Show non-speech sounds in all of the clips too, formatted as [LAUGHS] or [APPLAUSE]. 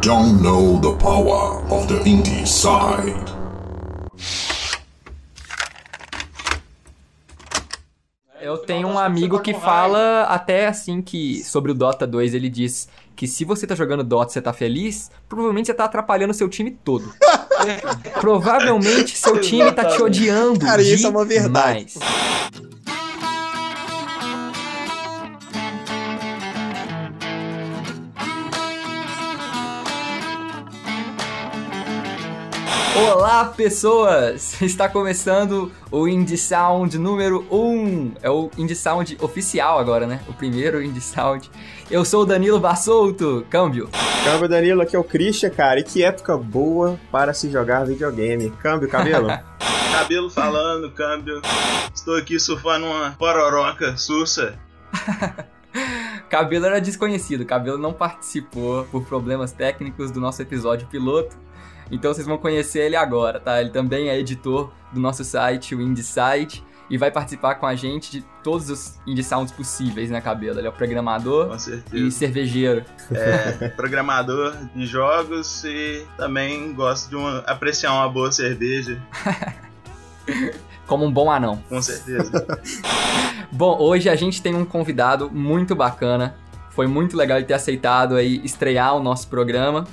don't know the power of the indie side. Eu tenho um amigo que fala até assim que sobre o Dota 2 ele diz que se você tá jogando Dota e você tá feliz, provavelmente você tá atrapalhando seu time todo. [LAUGHS] provavelmente seu time tá te odiando. Cara, isso é uma verdade. Olá, pessoas! [LAUGHS] Está começando o Indie Sound número 1. É o Indie Sound oficial agora, né? O primeiro Indie Sound. Eu sou o Danilo Bassolto, câmbio. Câmbio, Danilo, aqui é o Christian, cara. E que época boa para se jogar videogame. Câmbio, cabelo? [LAUGHS] cabelo falando, câmbio. Estou aqui surfando uma pororoca sussa. [LAUGHS] Cabelo era desconhecido, Cabelo não participou por problemas técnicos do nosso episódio piloto. Então vocês vão conhecer ele agora, tá? Ele também é editor do nosso site, o Indie Site, e vai participar com a gente de todos os indie sounds possíveis, né, Cabelo? Ele é o programador e cervejeiro. É, programador de jogos e também gosta de uma, apreciar uma boa cerveja. [LAUGHS] Como um bom anão. Com certeza. [LAUGHS] bom, hoje a gente tem um convidado muito bacana. Foi muito legal ele ter aceitado aí estrear o nosso programa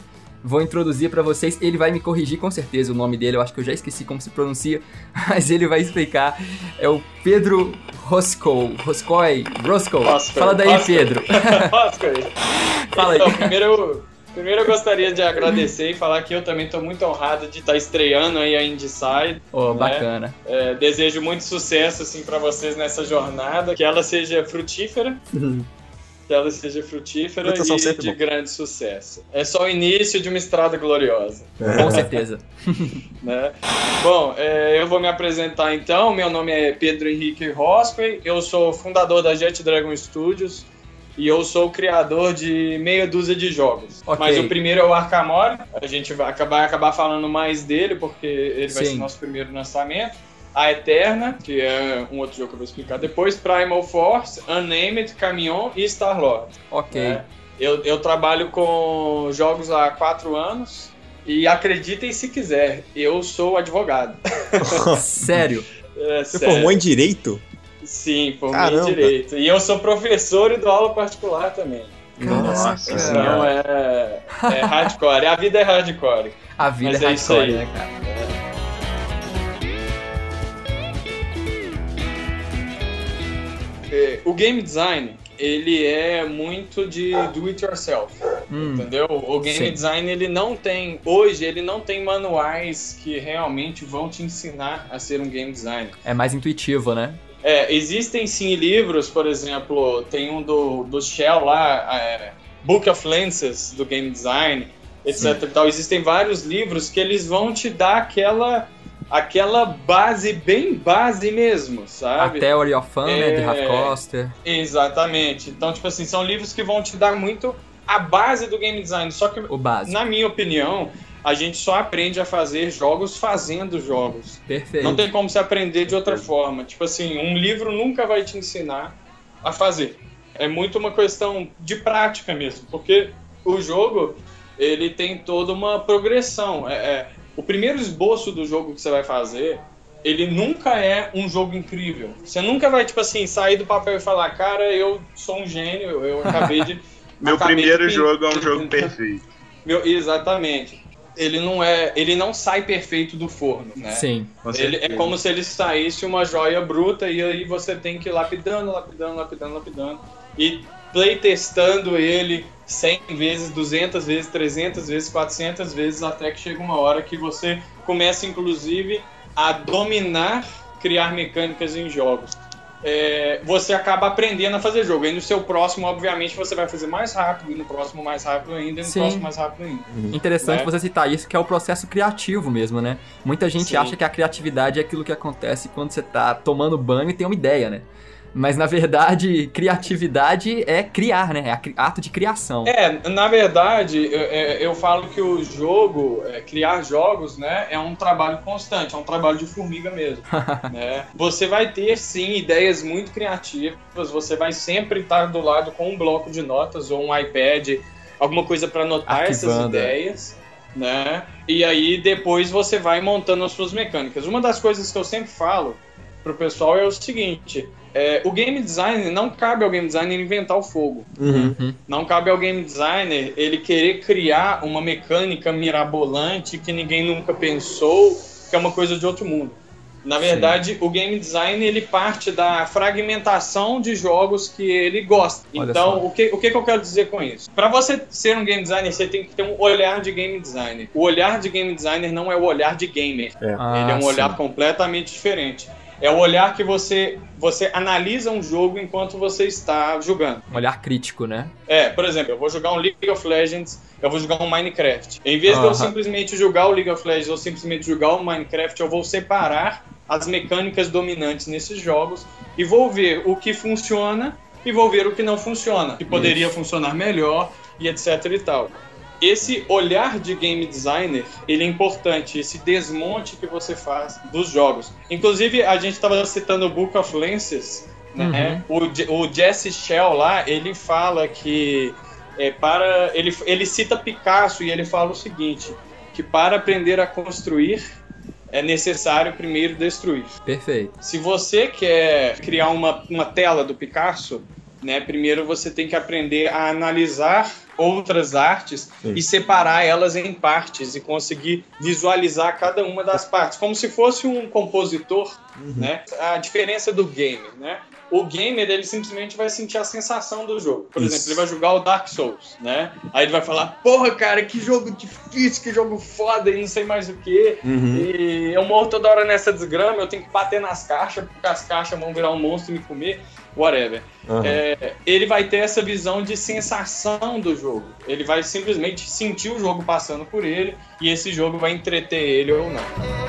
vou introduzir para vocês. Ele vai me corrigir com certeza o nome dele, eu acho que eu já esqueci como se pronuncia, [LAUGHS] mas ele vai explicar. É o Pedro Roscoe. Roscoe? Roscoe. Fala daí, Pedro. [LAUGHS] Fala aí. Então, primeiro eu, primeiro eu gostaria de agradecer e falar que eu também estou muito honrado de estar tá estreando aí a Indyside. Oh, né? bacana. É, desejo muito sucesso assim para vocês nessa jornada, que ela seja frutífera. Que ela seja frutífera e de bom. grande sucesso. É só o início de uma estrada gloriosa. É. Com certeza. [LAUGHS] né? Bom, é, eu vou me apresentar então. Meu nome é Pedro Henrique Rosquey, eu sou fundador da Jet Dragon Studios e eu sou o criador de meia dúzia de jogos. Okay. Mas o primeiro é o Arkamori, a gente vai acabar, acabar falando mais dele porque ele vai Sim. ser nosso primeiro lançamento. A Eterna, que é um outro jogo que eu vou explicar depois, Primal Force, Unnamed, Camion e Star-Lord. Ok. É, eu, eu trabalho com jogos há quatro anos e acreditem se quiser, eu sou advogado. [LAUGHS] sério? É, Você sério. formou em Direito? Sim, formei em Direito. E eu sou professor e dou aula particular também. Nossa, então é, é hardcore. A vida é hardcore. A vida Mas é, é hardcore, né, cara? O game design ele é muito de do it yourself, hum, entendeu? O game sim. design ele não tem hoje ele não tem manuais que realmente vão te ensinar a ser um game designer. É mais intuitivo, né? É, existem sim livros, por exemplo, tem um do, do Shell lá, é, Book of Lenses do game design, etc. E tal. Existem vários livros que eles vão te dar aquela aquela base bem base mesmo, sabe? A Theory of Fun, é, né, de Ralph Coster. Exatamente. Então, tipo assim, são livros que vão te dar muito a base do game design. Só que, na minha opinião, a gente só aprende a fazer jogos fazendo jogos. Perfeito. Não tem como se aprender de outra forma. Tipo assim, um livro nunca vai te ensinar a fazer. É muito uma questão de prática mesmo, porque o jogo ele tem toda uma progressão. É, é o primeiro esboço do jogo que você vai fazer, ele nunca é um jogo incrível. Você nunca vai, tipo assim, sair do papel e falar, cara, eu sou um gênio, eu [LAUGHS] acabei de. Meu acabei primeiro de... jogo é um jogo perfeito. Meu, exatamente. Ele não é. Ele não sai perfeito do forno, né? Sim. Ele, é como se ele saísse uma joia bruta e aí você tem que ir lapidando, lapidando, lapidando, lapidando. E playtestando ele 100 vezes, 200 vezes, 300 vezes, 400 vezes, até que chega uma hora que você começa, inclusive, a dominar criar mecânicas em jogos. É, você acaba aprendendo a fazer jogo. E no seu próximo, obviamente, você vai fazer mais rápido, e no próximo mais rápido ainda, e no Sim. próximo mais rápido ainda. Uhum. Interessante né? você citar isso, que é o processo criativo mesmo, né? Muita gente Sim. acha que a criatividade é aquilo que acontece quando você está tomando banho e tem uma ideia, né? Mas na verdade, criatividade é criar, né? É ato de criação. É, na verdade, eu, é, eu falo que o jogo, é, criar jogos, né, é um trabalho constante, é um trabalho de formiga mesmo. [LAUGHS] né? Você vai ter sim ideias muito criativas, você vai sempre estar do lado com um bloco de notas ou um iPad alguma coisa para anotar essas Arquivando, é. ideias, né? E aí depois você vai montando as suas mecânicas. Uma das coisas que eu sempre falo pro pessoal é o seguinte: é, o game designer não cabe ao game designer inventar o fogo. Uhum. Não cabe ao game designer ele querer criar uma mecânica mirabolante que ninguém nunca pensou, que é uma coisa de outro mundo. Na verdade, o game design ele parte da fragmentação de jogos que ele gosta. Olha então, só. o que, o que eu quero dizer com isso? Para você ser um game designer, você tem que ter um olhar de game designer. O olhar de game designer não é o olhar de gamer. Ah, ele é um sim. olhar completamente diferente. É o olhar que você, você analisa um jogo enquanto você está jogando. Um olhar crítico, né? É, por exemplo, eu vou jogar um League of Legends, eu vou jogar um Minecraft. Em vez de eu simplesmente jogar o League of Legends ou simplesmente jogar o Minecraft, eu vou separar as mecânicas dominantes nesses jogos e vou ver o que funciona e vou ver o que não funciona, que poderia funcionar melhor e etc e tal. Esse olhar de game designer, ele é importante, esse desmonte que você faz dos jogos. Inclusive, a gente estava citando o Book of Lenses, né? O, Je- o Jesse Shell lá, ele fala que é, para ele, ele cita Picasso e ele fala o seguinte, que para aprender a construir é necessário primeiro destruir. Perfeito. Se você quer criar uma, uma tela do Picasso, né, primeiro você tem que aprender a analisar outras artes Sim. e separar elas em partes e conseguir visualizar cada uma das partes, como se fosse um compositor, né? A diferença do game, né? O gamer ele simplesmente vai sentir a sensação do jogo. Por Isso. exemplo, ele vai jogar o Dark Souls, né? Aí ele vai falar: "Porra, cara, que jogo difícil, que jogo foda, e não sei mais o que". Uhum. E eu morro toda hora nessa desgrama, eu tenho que bater nas caixas, porque as caixas vão virar um monstro e me comer, whatever. Aham. É, ele vai ter essa visão de sensação do jogo. Ele vai simplesmente sentir o jogo passando por ele e esse jogo vai entreter ele ou não.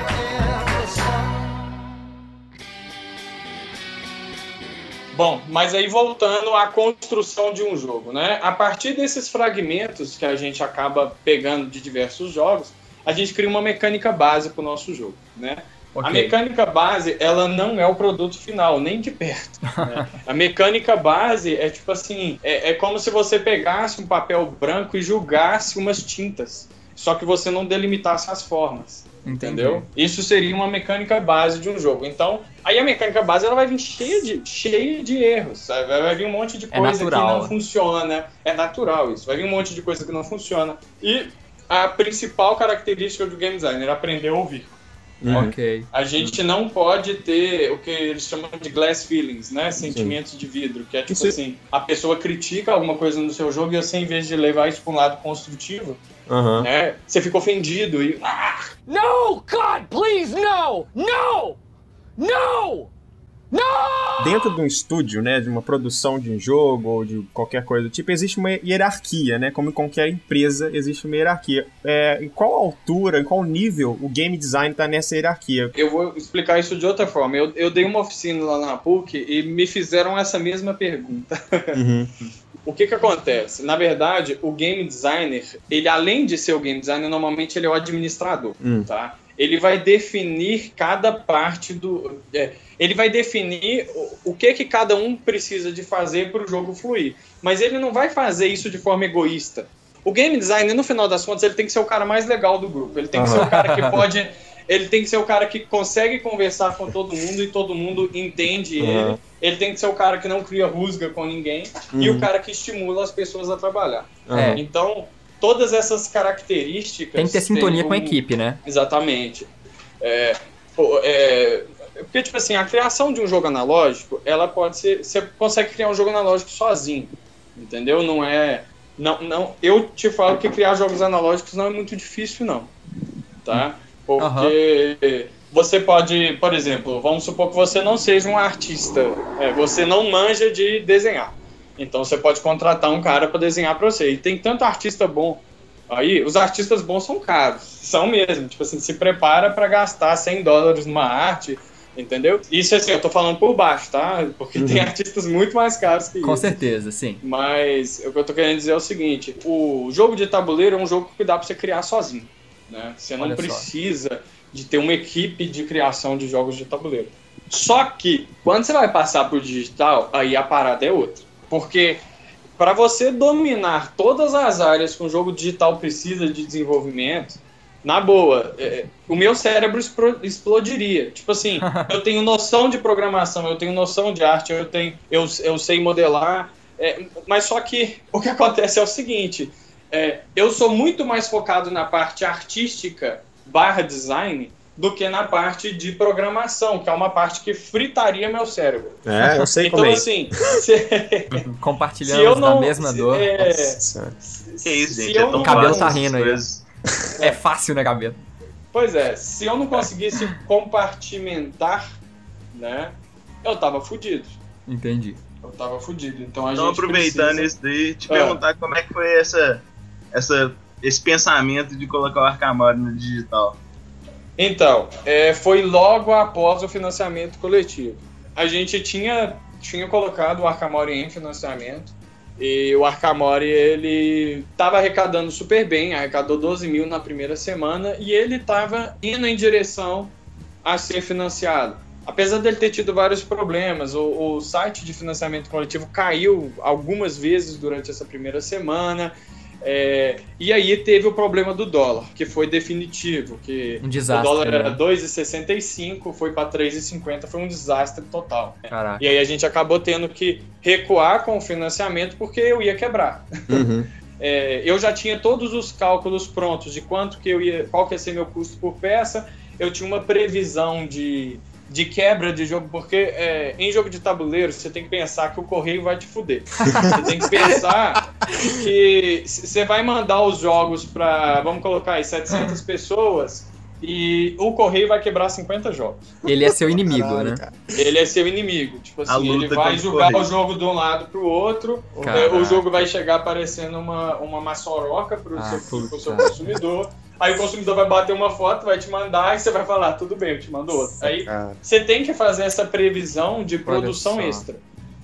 Bom, mas aí voltando à construção de um jogo, né? A partir desses fragmentos que a gente acaba pegando de diversos jogos, a gente cria uma mecânica base para o nosso jogo, né? A Ok. mecânica base, ela não é o produto final, nem de perto. né? [LAUGHS] A mecânica base é tipo assim, é, é como se você pegasse um papel branco e julgasse umas tintas, só que você não delimitasse as formas. Entendi. Entendeu? Isso seria uma mecânica base de um jogo. Então, aí a mecânica base ela vai vir cheia de, cheia de erros. sabe? Vai vir um monte de É coisa que natural. não funciona. É natural isso. Vai vir um monte de coisa que não funciona. E a principal característica do game designer é aprender a ouvir. Uhum. Ok. A gente não pode ter o que eles chamam de glass feelings, né? Sentimentos de vidro, que é tipo Isso- assim, a pessoa critica alguma coisa no seu jogo e você, em vez de levar isso para um lado construtivo, Aham. né? Você fica ofendido e ah, No! God, please, no! No! No! Dentro de um estúdio, né, de uma produção de um jogo ou de qualquer coisa do tipo, existe uma hierarquia, né? Como em qualquer empresa existe uma hierarquia. É, em qual altura, em qual nível o game design tá nessa hierarquia? Eu vou explicar isso de outra forma. Eu, eu dei uma oficina lá na PUC e me fizeram essa mesma pergunta. Uhum. [LAUGHS] O que que acontece? Na verdade, o game designer, ele além de ser o game designer, normalmente ele é o administrador, Hum. tá? Ele vai definir cada parte do... é, ele vai definir o, o que que cada um precisa de fazer para o jogo fluir. Mas ele não vai fazer isso de forma egoísta. O game designer, no final das contas, ele tem que ser o cara mais legal do grupo. Ele tem que ser o cara que pode... Ele tem que ser o cara que consegue conversar com todo mundo e todo mundo entende. Uhum. Ele tem que ser o cara que não cria rusga com ninguém e Uhum. o cara que estimula as pessoas a trabalhar. É. Então, todas essas características. Tem que ter sintonia têm com a um- equipe, né? Exatamente. É, pô, é, porque, tipo assim, a criação de um jogo analógico, ela pode ser. Você consegue criar um jogo analógico sozinho. Entendeu? Não é. Não, não, eu te falo que criar jogos analógicos não é muito difícil, não. Tá? Porque você pode, por exemplo, vamos supor que você não seja um artista, é, você não manja de desenhar. Então você pode contratar um cara para desenhar para você. E tem tanto artista bom aí, os artistas bons são caros, são mesmo. Tipo assim, se prepara para gastar 100 dólares numa arte, entendeu? Isso assim, eu tô falando por baixo, tá? Porque tem artistas muito mais caros que Com isso. certeza, sim. Mas o que eu tô querendo dizer é o seguinte: o jogo de tabuleiro é um jogo que dá pra você criar sozinho. Né? Você não Olha só. De ter uma equipe de criação de jogos de tabuleiro. Só que, quando você vai passar pro digital, aí a parada é outra. Porque para você dominar todas as áreas que um jogo digital precisa de desenvolvimento, na boa, é, o meu cérebro explodiria. Tipo assim, [LAUGHS] eu tenho noção de programação, eu tenho noção de arte, eu tenho, eu, eu sei modelar, é, mas só que [LAUGHS] o que acontece é o seguinte: é, eu sou muito mais focado na parte artística barra design do que na parte de programação, que é uma parte que fritaria meu cérebro. É, eu sei então, como é. assim, [LAUGHS] se, Compartilhamos se eu da não. mesma se- dor. é. Que isso, se gente? eu É não- cabelo fácil tá rindo aí. [LAUGHS] É fácil, né, Gabriel? Pois é, se eu não conseguisse compartimentar, né, eu tava fudido. Entendi. Eu tava fudido. Então a Então, gente aproveitando precisa... isso daí, te Ah. perguntar como é que foi essa, essa, esse pensamento de colocar o Arcamore no digital. Então, é, foi logo após o financiamento coletivo. A gente tinha, tinha colocado o Arcamore em financiamento e o Arcamore ele estava arrecadando super bem, arrecadou 12 mil na primeira semana e ele estava indo em direção a ser financiado. Apesar dele ter tido vários problemas, o, o site de financiamento coletivo caiu algumas vezes durante essa primeira semana. É, e aí teve o problema do dólar, que foi definitivo, que Um o desastre. dólar era né? 2,65, foi para 3,50, foi um desastre total. Caraca. E aí a gente acabou tendo que recuar com o financiamento porque eu ia quebrar. Uhum. [LAUGHS] É, eu já tinha todos os cálculos prontos de quanto que eu ia, qual que ia ser meu custo por peça. Eu tinha uma previsão de, de quebra de jogo, porque é, em jogo de tabuleiro você tem que pensar que o correio vai te fuder. Você tem que pensar [LAUGHS] que você vai mandar os jogos para, vamos colocar aí, 700 [LAUGHS] pessoas e o correio vai quebrar 50 jogos. Ele é seu inimigo, Caralho, né? cara. Ele é seu inimigo. Tipo assim, ele vai o jogar correio. o jogo de um lado pro outro, Caraca. o jogo vai chegar parecendo uma, uma maçoroca pro, Ah, seu, pro seu consumidor. Aí o consumidor vai bater uma foto, vai te mandar e você vai falar, tudo bem, eu te mando outra. Aí Cara. você tem que fazer essa previsão de produção extra.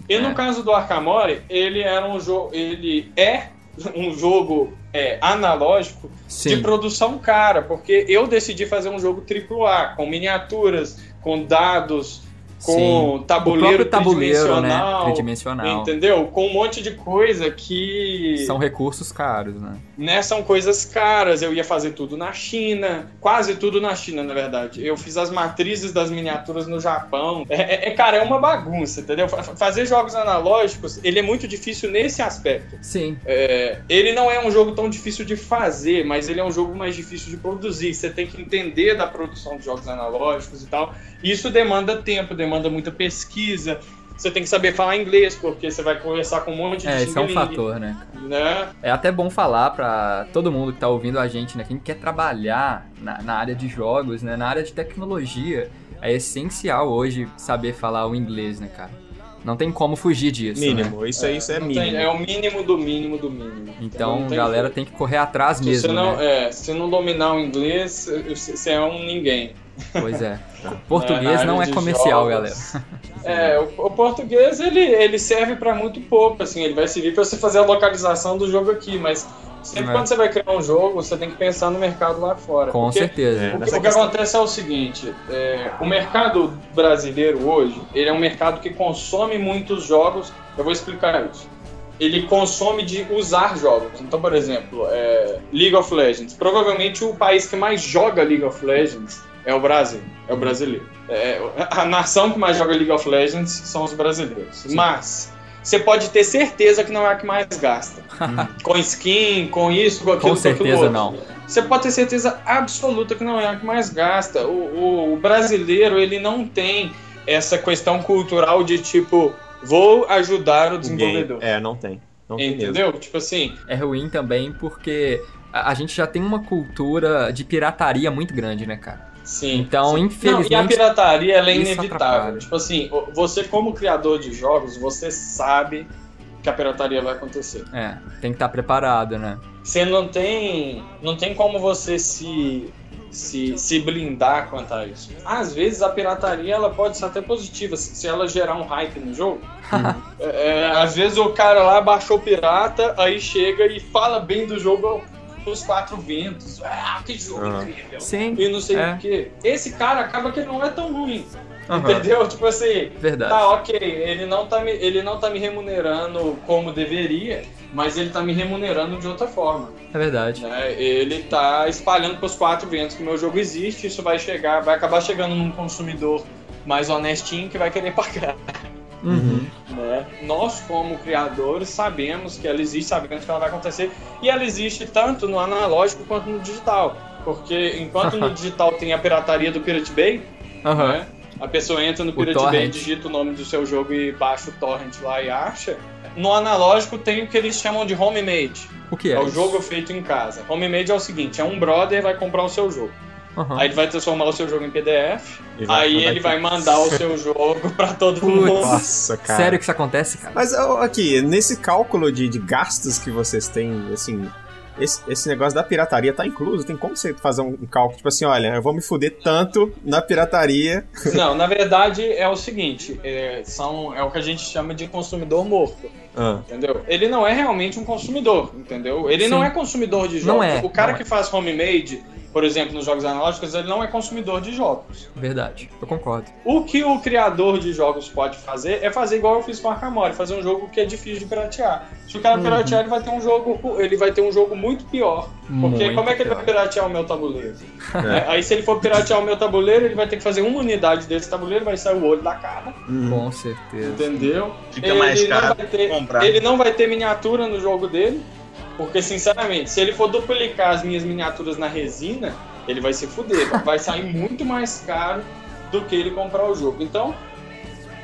E É. no caso do Arkamori, ele era um jogo, ele é [LAUGHS] um jogo é, analógico de Sim. produção cara, porque eu decidi fazer um jogo AAA, com miniaturas, com dados, com Sim. tabuleiro, o tabuleiro, né? tridimensional, Tridimensional. entendeu? Com um monte de coisa que São recursos caros, né? né, são coisas caras. Eu ia fazer tudo na China, quase tudo na China, na verdade. Eu fiz as matrizes das miniaturas no Japão. É, é- é, cara, é uma bagunça, entendeu? Fa- Fazer jogos analógicos, ele é muito difícil nesse aspecto. Sim. É, ele não é um jogo tão difícil de fazer, mas ele é um jogo mais difícil de produzir. Você tem que entender da produção de jogos analógicos e tal. Isso demanda tempo, demanda muita pesquisa. Você tem que saber falar inglês, porque você vai conversar com um monte de É, gente isso é um fator, né? Né? É até bom falar pra todo mundo que tá ouvindo a gente, né? Quem quer trabalhar na, na área de jogos, né? Na área de tecnologia, é essencial hoje saber falar o inglês, né, cara? Não tem como fugir disso, né? Mínimo, isso aí isso é mínimo. tem- é o mínimo do mínimo do mínimo. Então, Não tem galera, jeito. tem que correr atrás Se mesmo, você não, né? é, se não dominar o inglês, você é um ninguém. Pois é. Português não é comercial, jogos. galera. É, o, o português ele, ele serve pra muito pouco, assim, ele vai servir pra você fazer a localização do jogo aqui, mas sempre É. quando você vai criar um jogo, você tem que pensar no mercado lá fora. Com porque certeza. É, O que, o que acontece é o seguinte, é, o mercado brasileiro hoje, ele é um mercado que consome muitos jogos, eu vou explicar isso. Ele consome de usar jogos. Então, por exemplo, é, League of Legends. Provavelmente o país que mais joga League of Legends é o Brasil, é o brasileiro. É, a nação que mais joga League of Legends são os brasileiros. Mas você pode ter certeza que não é a que mais gasta. [LAUGHS] com skin, com isso, com aquilo, Com com aquilo certeza outro. não. Você pode ter certeza absoluta que não é a que mais gasta. O, o- o brasileiro, ele não tem essa questão cultural de tipo, vou ajudar o Ninguém- desenvolvedor. É, não tem. Não tem. Entendeu? Tipo assim, É ruim também porque a, a gente já tem uma cultura de pirataria muito grande, né, cara? Sim. Então, sim. infelizmente, Não, e a pirataria, ela é inevitável. atrapalha. Tipo assim, você como criador de jogos, você sabe que a pirataria vai acontecer. É, tem que estar preparado, né? Você não tem, não tem como você se, se, se blindar quanto a isso. Às vezes a pirataria ela pode ser até positiva se ela gerar um hype no jogo. É, é, às vezes o cara lá baixou pirata, aí chega e fala bem do jogo os quatro ventos. Ah, que jogo Aham. incrível. Sim. E não sei É. o quê. Esse cara acaba que não é tão ruim. Aham. Entendeu? [LAUGHS] Tipo assim, Verdade. tá ok, ele não tá, me, ele não tá me remunerando como deveria, mas ele tá me remunerando de outra forma. É verdade. né? Ele tá espalhando pros quatro ventos que o meu jogo existe, isso vai chegar, vai acabar chegando num consumidor mais honestinho que vai querer pagar. [LAUGHS] Uhum. né? Nós, como criadores, sabemos que ela existe, sabemos que ela vai acontecer, e ela existe tanto no analógico quanto no digital. Porque enquanto no [LAUGHS] digital tem a pirataria do Pirate Bay, Aham. né? A pessoa entra no Pirate Bay, digita o nome do seu jogo e baixa o torrent lá e acha. No analógico tem o que eles chamam de homemade. O que É, é? o isso? jogo feito em casa. Homemade é o seguinte, é um brother vai comprar o seu jogo. Aham. Aí ele vai transformar o seu jogo em PDF. E vai aí ele aqui. vai mandar o seu jogo pra todo Putz. mundo. Nossa, cara. Sério que isso acontece, cara? Mas aqui, nesse cálculo de, de gastos que vocês têm, assim, esse, esse negócio da pirataria tá incluso? Tem como você fazer um, um cálculo, tipo assim, olha, eu vou me fuder tanto na pirataria. [LAUGHS] Não, na verdade é o seguinte, é, são, é o que a gente chama de consumidor morto, Ah, entendeu? Ele não é realmente um consumidor, entendeu? Ele Sim. não é consumidor de jogos. Não é, o cara não é. que faz homemade, por exemplo, nos jogos analógicos, ele não é consumidor de jogos. Verdade. Eu concordo. O que o criador de jogos pode fazer é fazer igual eu fiz com Arkham fazer um jogo que é difícil de piratear. Se o cara Uhum. piratear, ele vai ter um jogo, ele vai ter um jogo muito pior. Porque Muito como é que ele pior. vai piratear o meu tabuleiro? É, Aí se ele for piratear o meu tabuleiro, ele vai ter que fazer uma unidade desse tabuleiro, vai sair o olho da cara, hum. Com certeza. entendeu? Fica mais Ele não caro vai ter- comprar. Ele não vai ter miniatura no jogo dele, porque sinceramente, se ele for duplicar as minhas miniaturas na resina, ele vai se fuder, vai sair [LAUGHS] muito mais caro do que ele comprar o jogo. Então,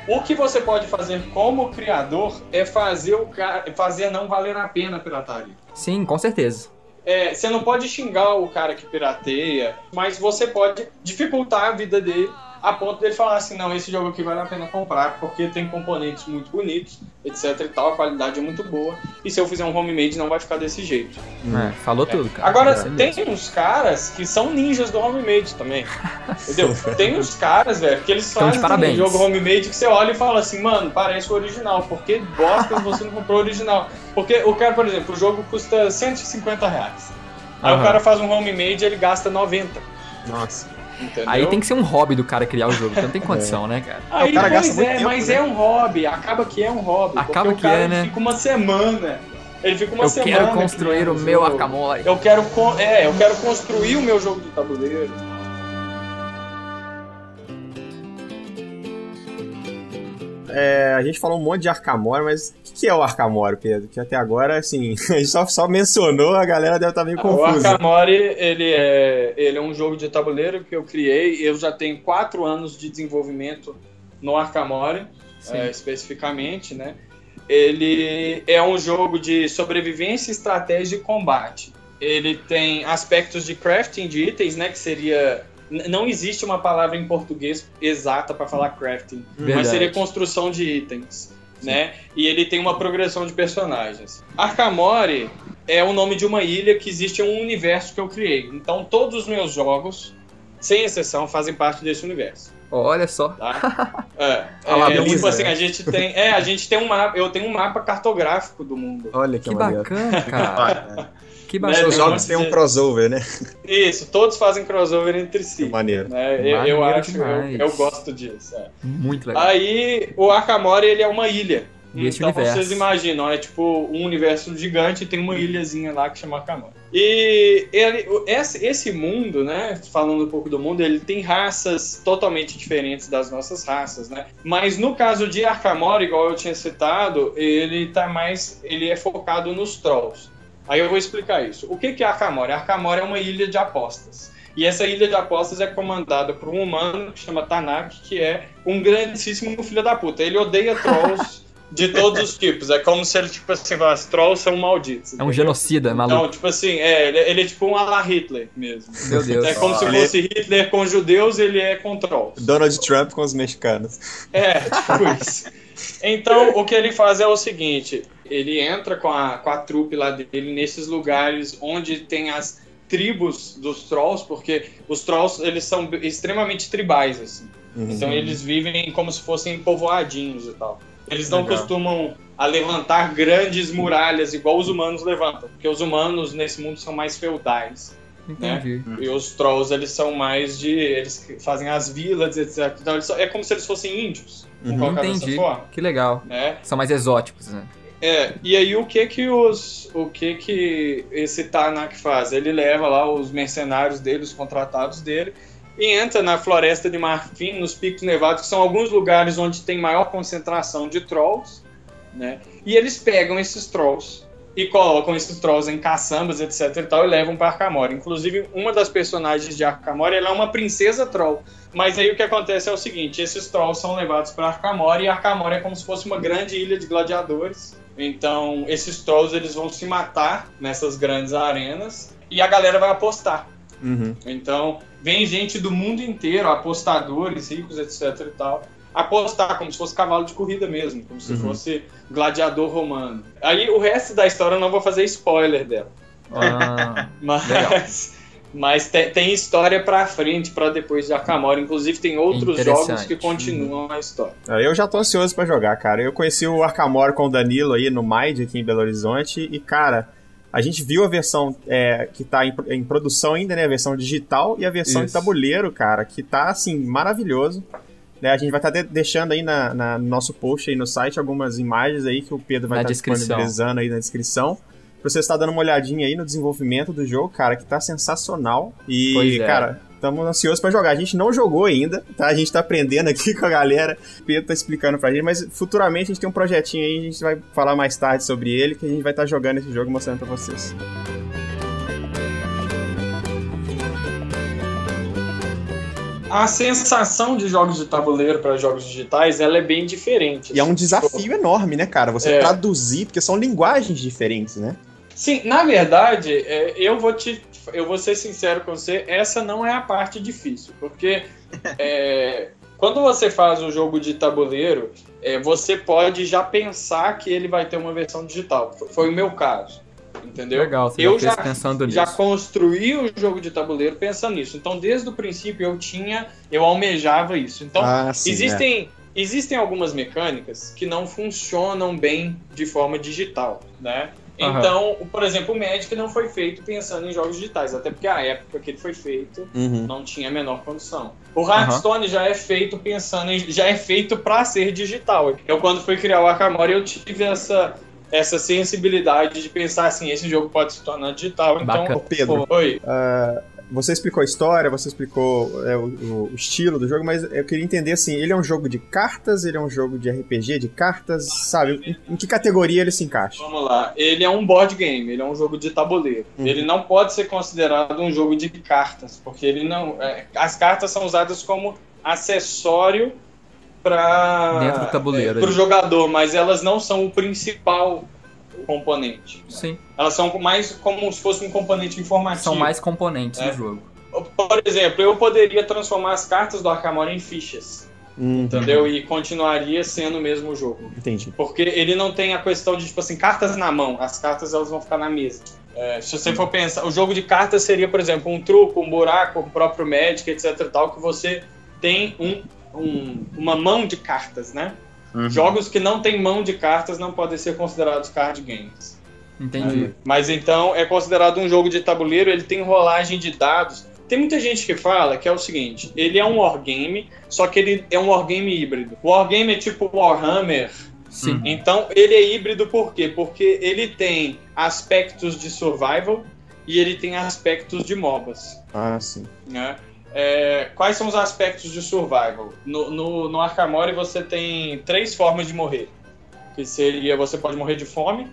o que você pode fazer como criador é fazer o cara, fazer não valer a pena a pirataria. Sim, com certeza. É, você não pode xingar o cara que pirateia, mas você pode dificultar a vida dele a ponto dele falar assim, não, esse jogo aqui vale a pena comprar porque tem componentes muito bonitos, etc e tal, a qualidade é muito boa, e se eu fizer um homemade não vai ficar desse jeito. É, falou tudo, cara. Agora, Isso tem mesmo. uns caras que são ninjas do homemade também, [LAUGHS] entendeu? Tem uns caras, velho, que eles fazem um jogo homemade que você olha e fala assim, mano, parece o original, por que bosta [LAUGHS] você não comprou o original? Porque o cara, por exemplo, o jogo custa 150 reais. Aí Aham. o cara faz um homemade e ele gasta 90. Nossa. Entendeu? Aí tem que ser um hobby do cara criar o jogo, porque não tem [LAUGHS] condição, né, cara? Aí, o cara pois gasta muito é, tempo, mas né? é um hobby. Acaba que é um hobby. Acaba porque que o cara é, né? fica uma semana. Ele fica uma eu semana. quero construir o meu. Arkamori. Eu quero, con- é, eu quero construir o meu jogo de tabuleiro. É, a gente falou um monte de Arcamore, mas que que é o Arcamore, Pedro? Que até agora, assim, [LAUGHS] a gente só, só mencionou, a galera deve estar meio O confusa. Arkamori, ele é, ele é um jogo de tabuleiro que eu criei. Eu já tenho quatro anos de desenvolvimento no Arkamori, Sim. é, especificamente, né? Ele é um jogo de sobrevivência, estratégia e combate. Ele tem aspectos de crafting de itens, né? Que seria... Não existe uma palavra em português exata para falar crafting, mas Verdade. seria construção de itens, né? E ele tem uma progressão de personagens. Arkamori é o nome de uma ilha que existe em um universo que eu criei. Então todos os meus jogos, sem exceção, fazem parte desse universo. Olha só. Tá? [LAUGHS] É, é, beleza. tipo assim, a gente tem, é, a gente tem um mapa, eu tenho um mapa cartográfico do mundo. Olha que, Que bacana, cara. [LAUGHS] Que bacana. Os jogos têm um de- crossover, né? Isso, todos fazem crossover entre si. Que maneiro. né? Eu, eu Maneiro acho, eu, eu gosto disso. é. Muito legal. Aí o Akamori ele é uma ilha. Nesse então universo. vocês imaginam, é tipo um universo gigante e tem uma ilhazinha lá que chama Akamori. E ele, esse, esse mundo, né? Falando um pouco do mundo, ele tem raças totalmente diferentes das nossas raças, né? Mas no caso de Arkamori, igual eu tinha citado, ele tá mais. ele é focado nos trolls. Aí eu vou explicar isso. O que que é Arkamori? Arkamori é uma ilha de apostas. E essa ilha de apostas é comandada por um humano que chama Tanak, que é um grandíssimo filho da puta. Ele odeia trolls [LAUGHS] de todos os tipos. É como se ele, tipo assim, falasse, trolls são malditos. É um genocida, maluco. Então, tipo assim, é, ele, ele é tipo um ala Hitler mesmo. Meu Deus. É como se Ele- fosse Hitler com judeus, ele é com trolls. Donald Trump com os mexicanos. É, tipo isso. Então, o que ele faz é o seguinte: ele entra com a, com a trupe lá dele nesses lugares onde tem as tribos dos trolls, porque os trolls eles são extremamente tribais, assim. Uhum. Então eles vivem como se fossem povoadinhos e tal. Eles não Legal. costumam a levantar grandes muralhas igual os humanos levantam, porque os humanos nesse mundo são mais feudais. Entendi. E os trolls, eles são mais de. Eles que fazem as vilas, etc. Então, eles são- é como se eles fossem índios. Dessa Entendi. forma. Que legal. Né? São mais exóticos, né? É, e aí o que que os. O que que esse Tanak faz? Ele leva lá os mercenários dele, os contratados dele, e entra na floresta de Marfim, nos picos nevados, que são alguns lugares onde tem maior concentração de trolls, né? E eles pegam esses trolls e colocam esses trolls em caçambas, etc e tal, e levam para Arcamora. Inclusive, uma das personagens de Arcamora, ela é uma princesa troll. Mas aí o que acontece é o seguinte, esses trolls são levados para Arcamora, e Arcamora é como se fosse uma grande ilha de gladiadores. Então, esses trolls, eles vão se matar nessas grandes arenas, e a galera vai apostar. Uhum. Então, vem gente do mundo inteiro, apostadores, ricos, etc e tal, apostar como se fosse cavalo de corrida mesmo, como se Uhum. fosse gladiador romano. Aí o resto da história eu não vou fazer spoiler dela, Ah, [LAUGHS] mas mas te- tem história pra frente, pra depois de Akamora, inclusive tem outros jogos que continuam a história. Ah, Eu já tô ansioso pra jogar, cara. Eu conheci o Arcamore com o Danilo aí no Mind, aqui em Belo Horizonte, e, cara, a gente viu a versão é, que tá em, em produção ainda, né? A versão digital e a versão de Isso. tabuleiro, cara, que tá, assim, maravilhoso. Né, a gente vai estar deixando aí na, na- no nosso post aí no site algumas imagens aí que o Pedro vai estar descrição. disponibilizando aí na descrição. Pra você estar dando uma olhadinha aí no desenvolvimento do jogo, cara, que tá sensacional. E, é. cara, estamos ansiosos pra jogar. A gente não jogou ainda, tá? A gente tá aprendendo aqui [LAUGHS] com a galera. O Pedro tá explicando pra gente, mas futuramente a gente tem um projetinho aí, a gente vai falar mais tarde sobre ele, que a gente vai estar jogando esse jogo e mostrando pra vocês. A sensação de jogos de tabuleiro para jogos digitais, ela é bem diferente. E é um assim. desafio enorme, né, cara? Você É. traduzir, porque são linguagens diferentes, né? Sim, na verdade, é, eu vou te. Eu vou ser sincero com você, essa não é a parte difícil. Porque [LAUGHS] é, quando você faz um jogo de tabuleiro, é, você pode já pensar que ele vai ter uma versão digital. Foi- o meu caso. Entendeu? legal, você Eu já pensando nisso. já construí o jogo de tabuleiro pensando nisso. Então, desde o princípio, eu tinha, eu almejava isso. Então, ah, sim. existem, existem algumas mecânicas que não funcionam bem de forma digital, né? Então, por exemplo, o Magic não foi feito pensando em jogos digitais, até porque a época que ele foi feito Uhum. não tinha a menor condição. O Hearthstone já é feito pensando em, já é feito para ser digital. Eu quando fui criar o Arkamori, eu tive essa essa sensibilidade de pensar assim, esse jogo pode se tornar digital. Então, Bacana. Pedro, Oi. Você explicou a história, você explicou é, o, o estilo do jogo, mas eu queria entender assim, ele é um jogo de cartas, ele é um jogo de RPG de cartas, sabe? Em, em que categoria ele se encaixa? Vamos lá. Ele é um board game, ele é um jogo de tabuleiro. Uhum. Ele não pode ser considerado um jogo de cartas, porque ele não. é, as cartas são usadas como acessório para Dentro do tabuleiro, para o ali. jogador, mas elas não são o principal componente. Sim, Elas são mais como se fosse um componente informativo. são mais componentes É. do jogo. Por exemplo, eu poderia transformar as cartas do Arkham em fichas, Hum, entendeu? E continuaria sendo o mesmo jogo. entendi. Porque ele não tem a questão de, tipo assim, cartas na mão. As cartas elas vão ficar na mesa. É, se você for pensar, o jogo de cartas seria, por exemplo, um truco, um buraco, o próprio Magic, etc e tal, que você tem um, um- uma mão de cartas, né? Uhum. Jogos que não tem mão de cartas não podem ser considerados card games. Entendi. Mas então é considerado um jogo de tabuleiro, ele tem rolagem de dados. Tem muita gente que fala que é o seguinte, ele é um wargame, só que ele é um wargame híbrido. O wargame é tipo Warhammer, Sim. então, ele é híbrido por quê? Porque ele tem aspectos de survival e ele tem aspectos de MOBAs. Ah, sim. Né? É, quais são os aspectos de survival? No, no, no Arkham você tem três formas de morrer. Que seria, você pode morrer de fome,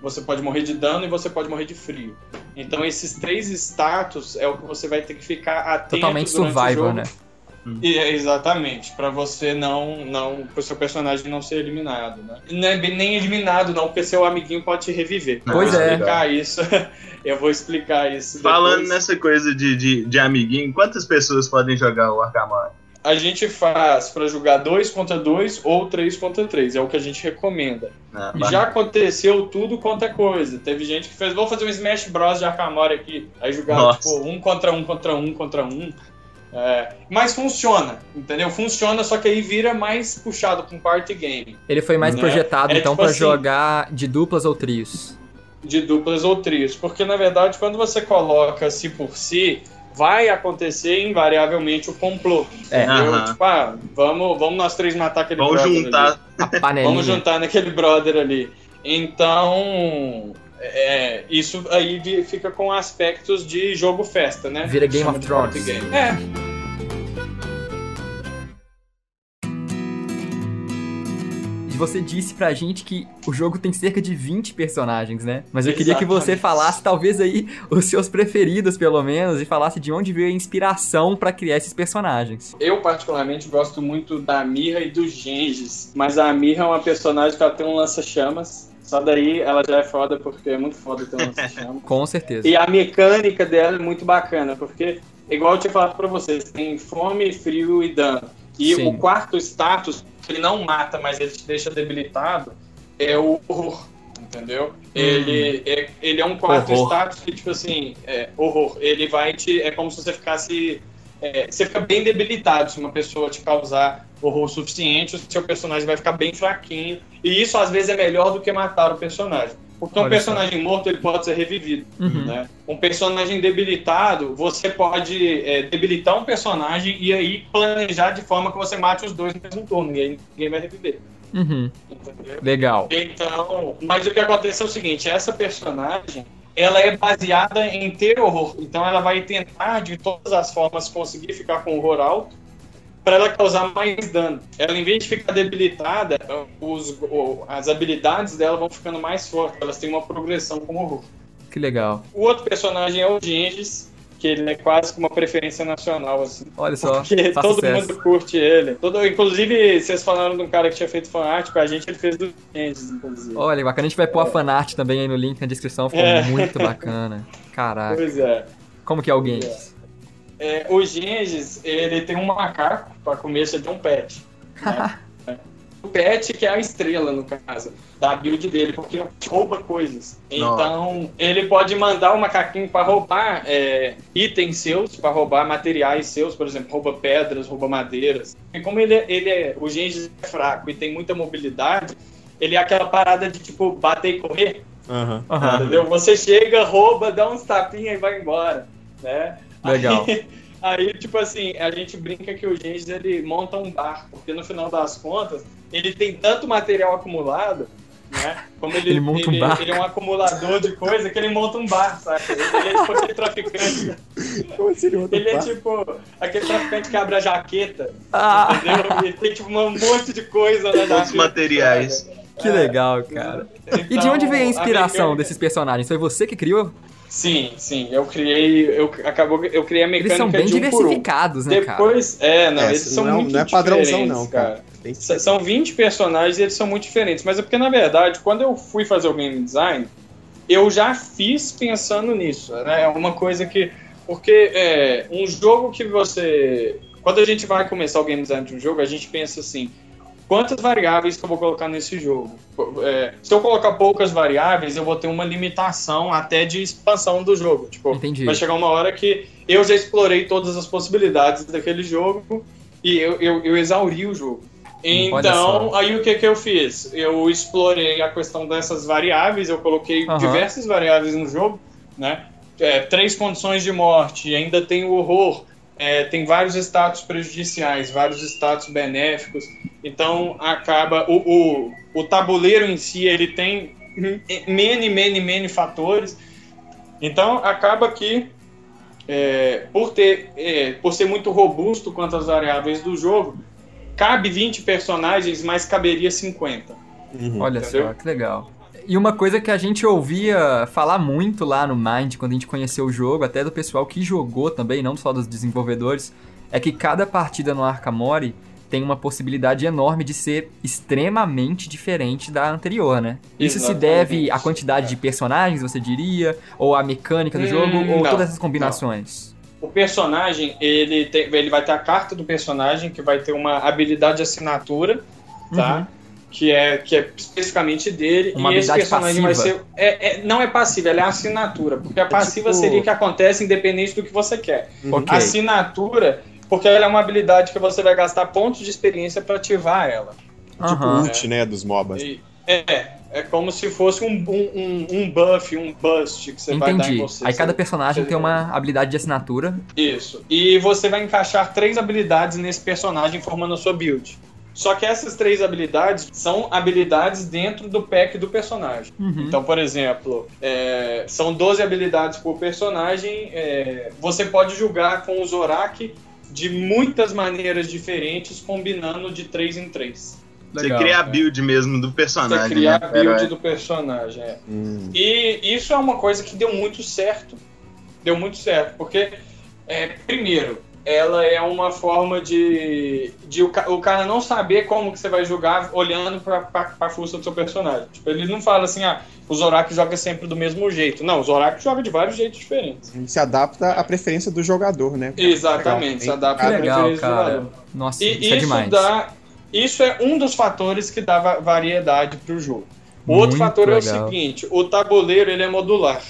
você pode morrer de dano e você pode morrer de frio. Então esses três status é o que você vai ter que ficar atento Totalmente durante o survival, jogo. Né? E, é, exatamente, pra você não, não, pro seu personagem não ser eliminado, né? Não é nem eliminado não, porque seu amiguinho pode te reviver. Pois eu vou é. explicar isso. [LAUGHS] eu vou explicar isso. Falando depois. nessa coisa de, de, de amiguinho, quantas pessoas podem jogar o Arkham A gente faz pra jogar 2 contra 2 ou 3 contra 3, é o que a gente recomenda. Ah, E já aconteceu tudo quanto é coisa. Teve gente que fez, vou fazer um Smash Bros de Arkamori aqui. Aí jogava, Nossa. tipo, um contra um contra um contra um. É, mas funciona, entendeu? Funciona, só que aí vira mais puxado com party game. Ele foi mais Né? projetado, É então, tipo pra assim- jogar de duplas ou trios. de duplas ou trios. Porque, na verdade, quando você coloca si por si, vai acontecer invariavelmente o complô. É. entendeu? Aham. Tipo, ah, vamos, vamos nós três matar aquele Vamos brother juntar. A panelinha. Vamos juntar naquele brother ali. Então, é, isso aí fica com aspectos de jogo festa, né? Vira Game Chama of Thrones. game. É, E você disse pra gente que o jogo tem cerca de 20 personagens, né? Mas eu queria que você Exatamente. falasse, talvez aí, os seus preferidos, pelo menos, e falasse de onde veio a inspiração pra criar esses personagens. eu particularmente gosto muito da Mirra e do Gengis. Mas a Mirra é uma personagem que ela tem um lança-chamas. Só daí ela já é foda, porque é muito foda ter um. [LAUGHS] Com certeza. E a mecânica dela é muito bacana, porque, igual eu tinha falado pra vocês, tem fome, frio e dano. E Sim. o quarto status, ele não mata, mas ele te deixa debilitado, é o horror. Entendeu? Ele, é, ele é um quarto Horror. status que, tipo assim, é horror. Ele vai te. É como se você ficasse. É, você fica bem debilitado se uma pessoa te causar horror suficiente, o seu personagem vai ficar bem fraquinho. E isso às vezes é melhor do que matar o personagem. Porque um Olha personagem morto ele pode ser revivido. Uhum. né? Um personagem debilitado, você pode é, debilitar um personagem e aí planejar de forma que você mate os dois no mesmo turno. E aí ninguém vai reviver. Uhum. Legal. Então, mas o que acontece é o seguinte, essa personagem, ela é baseada em ter horror. Então ela vai tentar de todas as formas conseguir ficar com horror alto para ela causar mais dano. Ela em vez de ficar debilitada, os, as habilidades dela vão ficando mais fortes. Elas têm uma progressão com horror. Que legal. O outro personagem é o Gengis, que ele é quase que uma preferência nacional, assim. Olha só. Porque faz todo sucesso. mundo curte ele. Todo, inclusive, vocês falaram de um cara que tinha feito fanart com a gente, ele fez do Gengis, inclusive. Olha, bacana. A gente vai pôr a fanart também aí no link na descrição. Ficou É. muito bacana. Caraca. Pois é. Como que é o Genghis? É, o Gengis, ele tem um macaco, pra comer, você tem um pet. né? [LAUGHS] o pet que é a estrela, no caso, da build dele, porque rouba coisas. Então, ele pode mandar o macaquinho pra roubar é, itens seus, pra roubar materiais seus, por exemplo, rouba pedras, rouba madeiras. E como ele, é- ele é, o Gengis é fraco e tem muita mobilidade, ele é aquela parada de, tipo, bater e correr. Aham. Aham. Entendeu? Você chega, rouba, dá uns tapinhas e vai embora, né? Legal. Aí, aí, tipo assim, a gente brinca que o Gengis, ele monta um bar, porque no final das contas, ele tem tanto material acumulado, né? Como ele, Ele monta um ele, barco. ele é um acumulador de coisa que ele monta um bar, sabe? Ele é tipo aquele traficante. Como assim ele monta Ele é bar? tipo aquele traficante que abre a jaqueta, Ah, entendeu? Ele tem tipo um monte de coisa na Outros jaqueta. materiais. que legal, cara. E de Então, onde veio a inspiração desses personagens? Foi você que criou? Sim, sim, eu criei, eu acabou, eu criei a mecânica Eles são bem de um um. diversificados, né, cara? Depois, é, não, É, eles são não é- muito não é padrãozão, diferentes, não, cara. cara. São 20 personagens e eles são muito diferentes. Mas é porque, na verdade, quando eu fui fazer o game design, eu já fiz pensando nisso. Né? É uma coisa que. Porque é, um jogo que você. Quando a gente vai começar o game design de um jogo, a gente pensa assim. Quantas variáveis que eu vou colocar nesse jogo? É, se eu colocar poucas variáveis, eu vou ter uma limitação até de expansão do jogo. Tipo, Entendi. vai chegar uma hora que eu já explorei todas as possibilidades daquele jogo e eu, eu, eu exauri o jogo. Olha Então, aí o que, que eu fiz? Eu explorei a questão dessas variáveis, eu coloquei Aham. diversas variáveis no jogo, né? É, três condições de morte, ainda tem o horror, é, tem vários status prejudiciais, vários status benéficos. Então, acaba. O, o, o tabuleiro em si, ele tem many, many, many fatores. Então, acaba que é, por, ter, é, por ser muito robusto quanto às variáveis do jogo, cabe 20 personagens, mas caberia 50. Uhum. Olha Entendeu? só, que legal. E uma coisa que a gente ouvia falar muito lá no Mind, quando a gente conheceu o jogo, até do pessoal que jogou também, não só dos desenvolvedores, é que cada partida no Arkamori tem uma possibilidade enorme de ser extremamente diferente da anterior, né? Isso se deve à quantidade de personagens, você diria? Ou à mecânica do Hum, jogo? Ou não, todas essas combinações? O personagem, ele, tem- ele vai ter a carta do personagem, que vai ter uma habilidade de assinatura, tá? Uhum. Que, é, que é especificamente dele. Uma e esse personagem vai passiva. ser. É, é- não é passiva, ela é assinatura. Porque a passiva tipo- seria que acontece independente do que você quer. Ok. A assinatura porque ela é uma habilidade que você vai gastar pontos de experiência para ativar ela. Tipo Aham. ult, né, dos MOBAs. E- é, é como se fosse um, um, um- buff, um bust que você vai dar em Entendi. você. Aí cada personagem você- tem uma habilidade de assinatura. Isso. E você vai encaixar três habilidades nesse personagem formando a sua build. Só que essas três habilidades são habilidades dentro do pack do personagem. Uhum. Então, por exemplo, é, são 12 habilidades por personagem. é, você pode jogar com o Zorak de muitas maneiras diferentes, combinando de 3 em 3. Você cria a build mesmo do Você personagem. criar né? a build Herói. do personagem. é. Hum. E isso é uma coisa que deu muito certo. Deu muito certo, porque, é, primeiro, ela é uma forma de, de o, o cara não saber como que você vai jogar olhando pra, pra força do seu personagem. Tipo, ele não fala assim, ah, o Zorak joga sempre do mesmo jeito. Não, o Zorak joga de vários jeitos diferentes. Ele se adapta à preferência do jogador, né? Exatamente, se adapta à legal, preferência do cara. jogador. Nossa, E isso, é demais. dá. Isso é um dos fatores que dá va- variedade para o jogo. O outro Muito fator é o legal. seguinte: o tabuleiro ele é modular.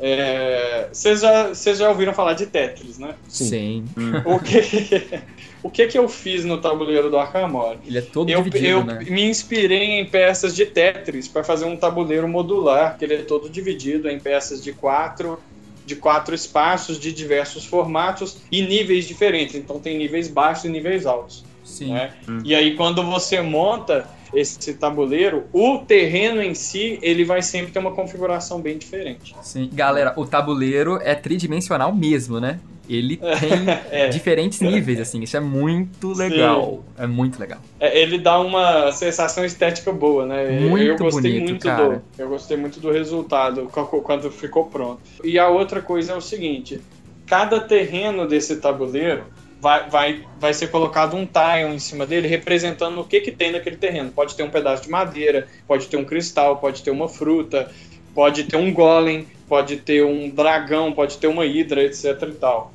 É, Vocês já, vocês já ouviram falar de Tetris, né? Sim. O que, [LAUGHS] o que que eu fiz no tabuleiro do Arkham Ele é todo eu, dividido, eu né? me inspirei em peças de Tetris para fazer um tabuleiro modular, que ele é todo dividido em peças de quatro, de quatro espaços de diversos formatos e níveis diferentes. Então tem níveis baixos e níveis altos. Sim. né? E aí quando você monta esse tabuleiro, o terreno em si ele vai sempre ter uma configuração bem diferente. Sim. Galera, o tabuleiro é tridimensional mesmo, né? Ele [LAUGHS] tem É. diferentes níveis, assim. Isso é muito legal. É muito legal. É, ele dá uma sensação estética boa, né? Muito eu gostei bonito, muito cara. do, eu gostei muito do resultado quando ficou pronto. E a outra coisa é o seguinte: cada terreno desse tabuleiro vai, vai, vai ser colocado um tile em cima dele representando o que que tem naquele terreno. Pode ter um pedaço de madeira, pode ter um cristal, pode ter uma fruta, pode ter um golem, pode ter um dragão, pode ter uma hidra, etc e tal.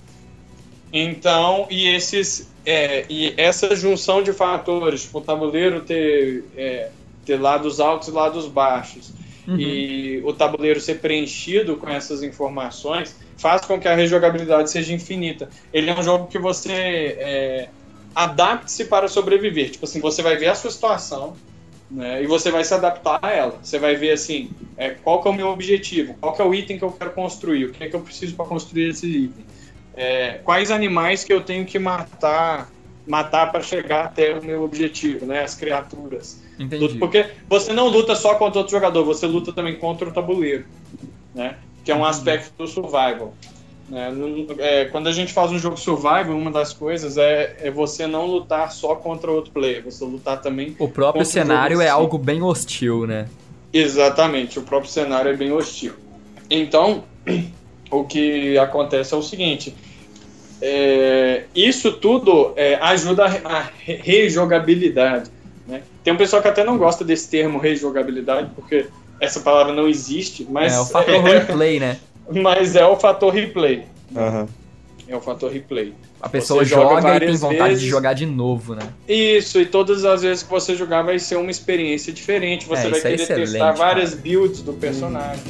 Então, e esses é, e essa junção de fatores, tipo, o tabuleiro ter, é, ter lados altos e lados baixos, Uhum. e o tabuleiro ser preenchido com essas informações, faz com que a rejogabilidade seja infinita. Ele é um jogo que você é, adapte-se para sobreviver. Tipo assim, você vai ver a sua situação, né, e você vai se adaptar a ela. Você vai ver assim, é, qual que é o meu objetivo, qual que é o item que eu quero construir, o que é que eu preciso para construir esse item. É, quais animais que eu tenho que matar matar para chegar até o meu objetivo, né? As criaturas. Entendi. Porque você não luta só contra outro jogador, você luta também contra o tabuleiro, né? Que é um aspecto do survival. né? É, quando a gente faz um jogo survival, uma das coisas é, é você não lutar só contra outro player, você lutar também O próprio o cenário em é algo bem hostil, né? Exatamente, o próprio cenário é bem hostil. Então, [CLEARS THROAT] o que acontece é o seguinte: é, isso tudo é, ajuda a, a re- rejogabilidade. Né? Tem um pessoal que até não gosta desse termo rejogabilidade, porque essa palavra não existe, mas é o fator [LAUGHS] roleplay, né? mas é o fator replay. Aham. É o fator replay. A pessoa joga joga, e tem várias vontade vezes. de jogar de novo, né? Isso, e todas as vezes que você jogar vai ser uma experiência diferente. Você É, vai é querer testar várias cara. builds do personagem.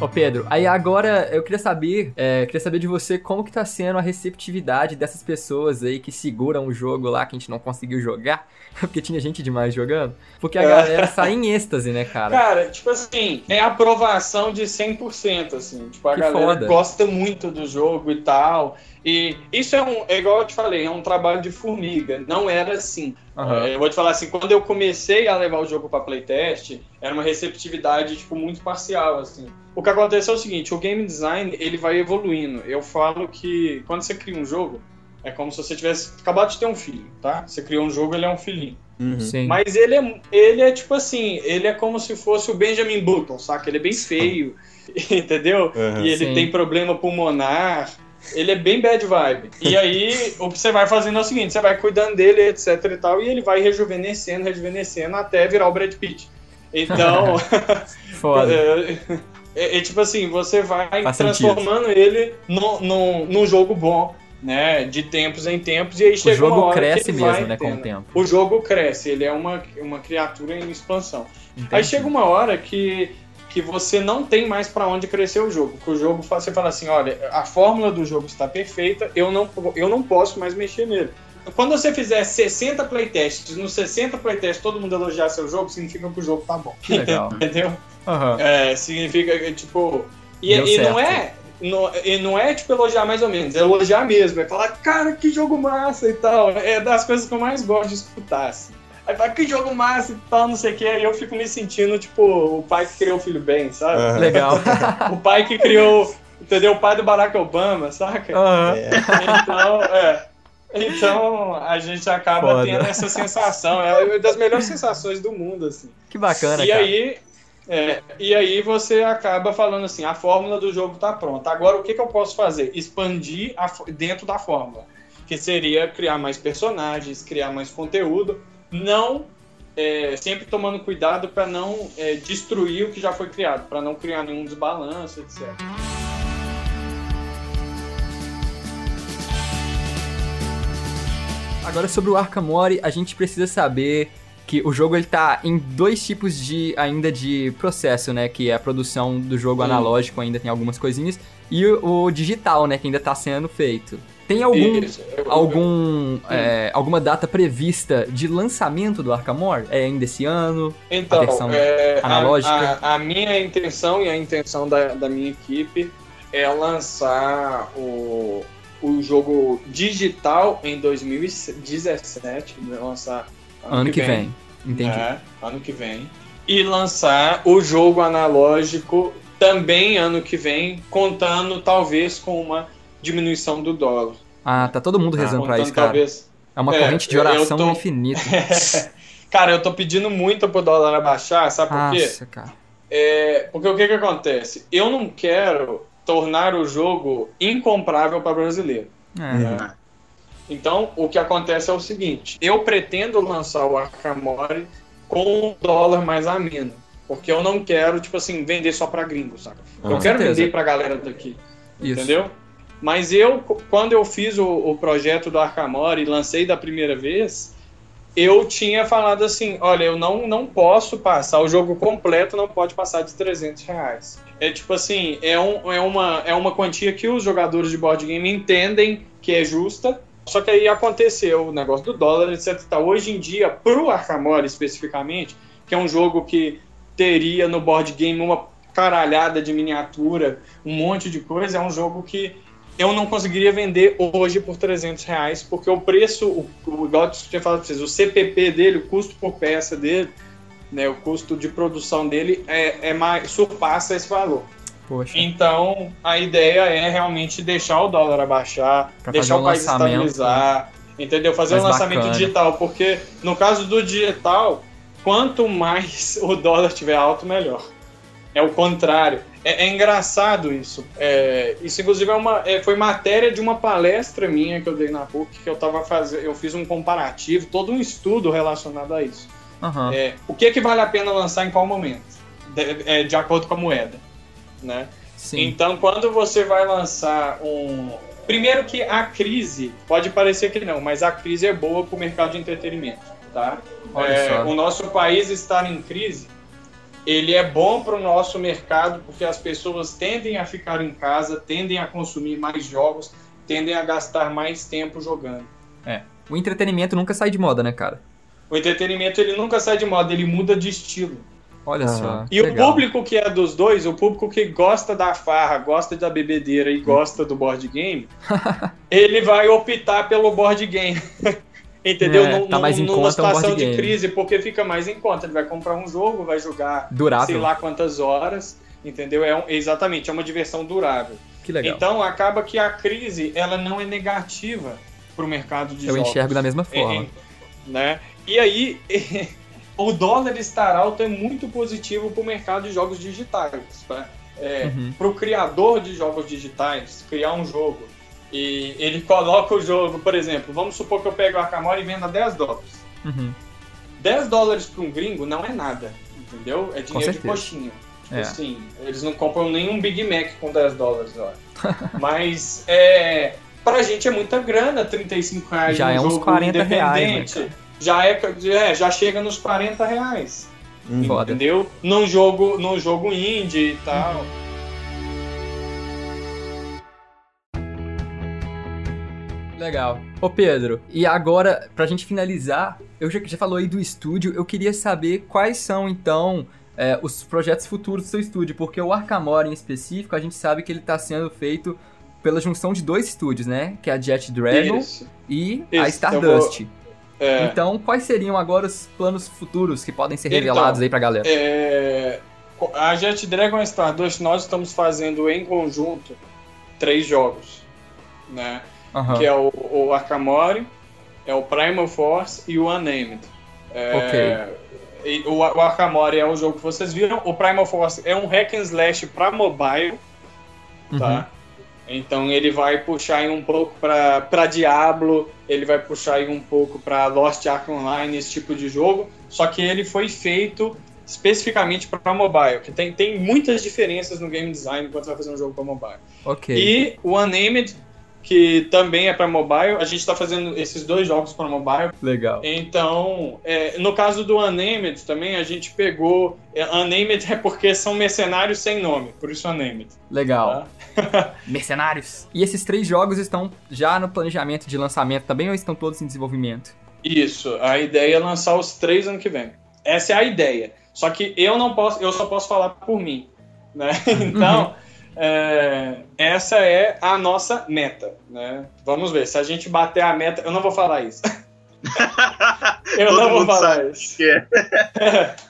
Ô Pedro, aí agora eu queria saber, é, queria saber de você como que tá sendo a receptividade dessas pessoas aí que seguram o jogo lá que a gente não conseguiu jogar, [LAUGHS] porque tinha gente demais jogando, porque a É. galera sai em êxtase, né, cara? Cara, tipo assim, é aprovação de 100%, assim. Tipo, a Que galera foda. gosta muito do jogo e tal. E isso é um, é igual eu te falei, é um trabalho de formiga. Não era assim. É, eu vou te falar assim, quando eu comecei a levar o jogo pra playtest, era uma receptividade, tipo, muito parcial, assim. O que aconteceu é o seguinte, o game design, ele vai evoluindo. Eu falo que quando você cria um jogo, é como se você tivesse acabado de ter um filho, tá? Você criou um jogo, ele é um filhinho. Uhum. Mas ele é, ele é tipo assim, ele é como se fosse o Benjamin Button, saca? Ele é bem feio, [LAUGHS] entendeu? Uhum. E ele Sim. tem problema pulmonar. Ele é bem bad vibe. E aí, o que você vai fazendo é o seguinte: você vai cuidando dele, etc e tal, e ele vai rejuvenescendo, rejuvenescendo até virar o Brad Pitt. Então, [LAUGHS] Foda. [LAUGHS] é, é- é tipo assim, você vai Faz transformando ele num, num, num jogo bom, né? De tempos em tempos, e aí O chega uma jogo cresce mesmo, né, com o tempo. o jogo cresce, ele é uma, uma criatura em expansão. Aí Entendi. chega uma hora que que você não tem mais para onde crescer o jogo. Que o jogo você fala assim, olha, a fórmula do jogo está perfeita, eu não, eu não posso mais mexer nele. Quando você fizer 60 playtests, nos 60 playtests todo mundo elogiar seu jogo, significa que o jogo tá bom. Que legal. [LAUGHS] Entendeu? Aham. É, significa que, tipo. E, e não é. Não, e não é tipo elogiar mais ou menos, é elogiar mesmo. É falar, cara, que jogo massa e tal. É das coisas que eu mais gosto de escutar. Assim. Aí fala, que jogo massa e tal, não sei o que. E eu fico me sentindo, tipo, o pai que criou o filho bem, sabe? Aham. Legal. [LAUGHS] O pai que criou, entendeu? O pai do Barack Obama, saca? Aham. Então, é. Então a gente acaba Foda. tendo essa sensação. É uma das melhores sensações do mundo, assim. Que bacana, E cara. aí, é, e aí você acaba falando assim, a fórmula do jogo está pronta. Agora o que, que eu posso fazer? Expandir a dentro da fórmula. Que seria criar mais personagens, criar mais conteúdo, não é, sempre tomando cuidado para não é, destruir o que já foi criado, para não criar nenhum desbalanço, etc. Agora sobre o Arkamori, a gente precisa saber que o jogo ele tá em dois tipos de ainda de processo, né, que é a produção do jogo Hum. analógico, ainda tem algumas coisinhas, e o, o digital, né, que ainda tá sendo feito. Tem algum eu- algum é, alguma data prevista de lançamento do Arkamori? É ainda esse ano? Então, a versão é, a- analógica? A, a minha intenção e a intenção da, da minha equipe é lançar o, o jogo digital em 2017, lançar Ano que vem. Entendi. É, ano que vem. E lançar o jogo analógico também ano que vem, contando talvez com uma diminuição do dólar. Ah, tá todo mundo rezando pra Contando isso, cara. talvez É uma É, corrente de eu oração tô- [LAUGHS] infinita. [LAUGHS] Cara, eu tô pedindo muito pro dólar abaixar, sabe por quê? Nossa, cara. É, porque o que que acontece? Eu não quero tornar o jogo incomprável para brasileiro. É. né? Então, o que acontece é o seguinte: eu pretendo lançar o Arkamori com um dólar mais ameno. Porque eu não quero, tipo assim, vender só pra gringo, saca? eu Com quero certeza. vender pra galera daqui. Isso. Entendeu? Mas eu, quando eu fiz o, o projeto do Arkamori e lancei da primeira vez, eu tinha falado assim, olha, eu não, não posso passar, o jogo completo não pode passar de 300 reais. É tipo assim, é, um, é, uma, é uma quantia que os jogadores de board game entendem que é justa, só que aí aconteceu o negócio do dólar, etc. Hoje em dia, pro Arkamori especificamente, que é um jogo que teria no board game uma caralhada de miniatura, um monte de coisa, é um jogo que eu não conseguiria vender hoje por 300 reais, porque o preço, o, o, igual eu tinha falado pra vocês, o CPP dele, o custo por peça dele, né, o custo de produção dele é, é mais, surpassa esse valor. Poxa. Então, a ideia é realmente deixar o dólar abaixar, Pra deixar o um país lançamento, estabilizar, entendeu? Fazer um mais lançamento bacana. digital, porque no caso do digital, quanto mais [LAUGHS] o dólar estiver alto, melhor. É o contrário. É, é engraçado isso. É, isso, inclusive, é uma, é, foi matéria de uma palestra minha que eu dei na PUC, que eu tava fazendo. Eu fiz um comparativo, todo um estudo relacionado a isso. É, o que, que vale a pena lançar em qual momento? De, é, de acordo com a moeda. Né? Sim. Então, quando você vai lançar um. Primeiro que a crise, pode parecer que não, mas a crise é boa para o mercado de entretenimento, tá? Olha É, só. o nosso país estar em crise, ele é bom para o nosso mercado porque as pessoas tendem a ficar em casa, tendem a consumir mais jogos, tendem a gastar mais tempo jogando. O entretenimento nunca sai de moda, né, cara? O entretenimento ele nunca sai de moda, ele muda de estilo. Olha Aham. só. E legal. o público que é dos dois, o público que gosta da farra, gosta da bebedeira e gosta do board game, [LAUGHS] ele vai optar pelo board game. Entendeu? É, Num- tá mais em numa conta um situação board de game. crise, porque fica mais em conta. Ele vai comprar um jogo, vai jogar Durável. sei lá quantas horas, entendeu? É um- exatamente, é uma diversão durável. Que legal. Então acaba que a crise ela não é negativa para o mercado de Eu jogos. enxergo da mesma É, forma. é, né? E aí, [LAUGHS] o dólar estar alto é muito positivo para o mercado de jogos digitais. Tá? É, Uhum. Para o criador de jogos digitais criar um jogo e ele coloca o jogo, por exemplo, vamos supor que eu pego o Arkamori e vendo a 10 dólares. Uhum. 10 dólares para um gringo não é nada, entendeu? É dinheiro de coxinha. Tipo É. assim, eles não compram nenhum Big Mac com 10 dólares, ó. [LAUGHS] Mas é, pra gente é muita grana, 35 reais Já é uns jogo 40 reais, né, já, é, é, já chega nos 40 reais. Foda. Entendeu? Num jogo, num jogo indie e tal. Legal. Ô Pedro, e agora, pra gente finalizar, eu já, já falou aí do estúdio, eu queria saber quais são, então, é, os projetos futuros do seu estúdio, porque o Arkamore em específico, a gente sabe que ele tá sendo feito pela junção de dois estúdios, né? Que é a Jet Dragon Isso. e Isso, a Stardust. É, Então, quais seriam agora os planos futuros que podem ser Então, revelados aí pra galera? é, a Jet Dragon e Stardust, nós estamos fazendo em conjunto três jogos, né? Aham. que é o, o Arkamori, é o Primal Force e o Unnamed. É, o, o Arkamori é o jogo que vocês viram, o Primal Force é um hack and slash para mobile, Uhum. tá? Então ele vai puxar um pouco pra pra Diablo, ele vai puxar aí um pouco pra Lost Ark Online, esse tipo de jogo, só que ele foi feito especificamente para mobile, que tem, tem muitas diferenças no game design quando você vai fazer um jogo para mobile. Ok. E o Unnamed, que também é para mobile, a gente está fazendo esses dois jogos para mobile. Legal. Então, é, no caso do Unnamed também, a gente pegou. É, Unnamed é porque são mercenários sem nome, por isso Unnamed. Legal. Tá? [LAUGHS] Mercenários. E esses três jogos estão já no planejamento de lançamento também ou estão todos em desenvolvimento? Isso, a ideia é lançar os três ano que vem. Essa é a ideia. Só que eu não posso, eu só posso falar por mim. Né? [LAUGHS] Então, é, essa é a nossa meta. Né? Vamos ver, se a gente bater a meta. Eu não vou falar isso. [LAUGHS] eu Todo não vou falar isso. é. [LAUGHS]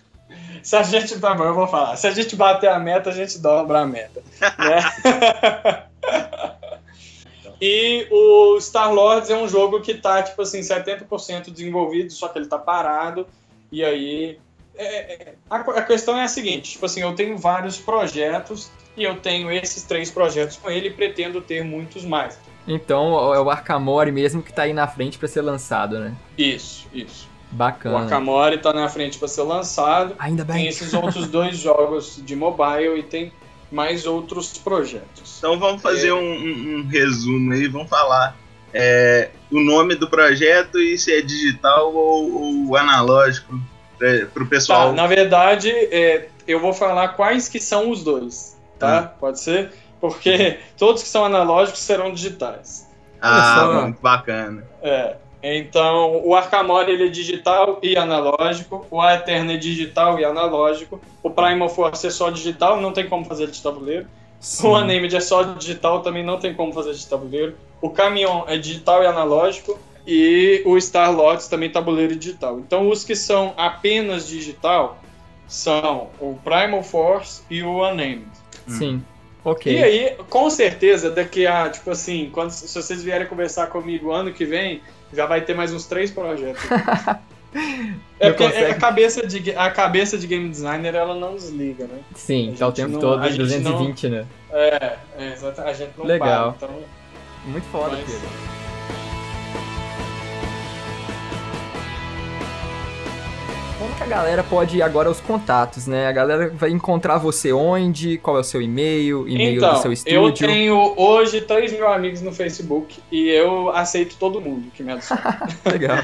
Se a gente. Tá bom, eu vou falar. Se a gente bater a meta, a gente dobra a meta. né? [LAUGHS] e o Star Lords é um jogo que tá, tipo assim, 70% desenvolvido, só que ele tá parado. E aí. é- é- a, a questão é a seguinte: tipo assim, eu tenho vários projetos e eu tenho esses três projetos com ele e pretendo ter muitos mais. Então é o Arkamori mesmo que tá aí na frente pra ser lançado, né? Isso, isso. O Bacana. Akamori tá na frente para ser lançado. Ainda Tem bem. esses outros dois jogos de mobile e tem mais outros projetos. Então vamos fazer É. um, um- um resumo aí, vamos falar é, o nome do projeto e se é digital ou, ou analógico para o Tá, pessoal. na verdade, é, eu vou falar quais que são os dois, tá? Pode ser? Porque [LAUGHS] todos que são analógicos serão digitais. ah, bacana. É. Então, o Arkamori ele é digital e analógico, o Aeterno é digital e analógico, o Primal Force é só digital, não tem como fazer de tabuleiro. Sim. O Unnamed é só digital, também não tem como fazer de tabuleiro. O Caminhon é digital e analógico. E o Star Lots também tabuleiro e digital. Então, os que são apenas digital são o Primal Force e o Unnamed. Sim. Ok. E aí, com certeza, daqui a, tipo assim, quando, se vocês vierem conversar comigo ano que vem, já vai ter mais uns três projetos. [LAUGHS] é Não porque consegue. a cabeça, de, a cabeça de game designer, ela não desliga, né? Sim, tá o tempo não- todo a em gente 220, né? É, é. A gente não Legal. para, então... Muito foda, Mas- Pedro. Como que a galera pode ir agora aos contatos, né? A galera vai encontrar você onde? Qual é o seu e-mail? E-mail Então, do seu eu estúdio? tenho hoje 3 mil amigos no Facebook e eu aceito todo mundo que me adiciona. [LAUGHS] Legal.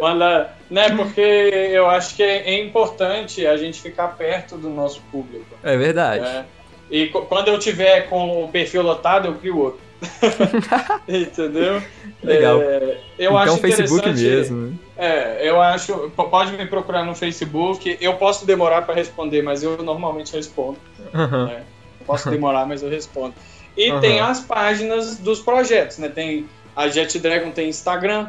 Manda, né, porque eu acho que é importante a gente ficar perto do nosso público. É verdade. né? E quando eu tiver com o perfil lotado, eu crio outro. [LAUGHS] [LAUGHS] Entendeu? Legal. É, eu então, acho Facebook mesmo. É, eu acho. Pode me procurar no Facebook. Eu posso demorar para responder, mas eu normalmente respondo. Aham. né? Posso demorar, mas eu respondo. E Aham. tem as páginas dos projetos, né? Tem a Jet Dragon tem Instagram.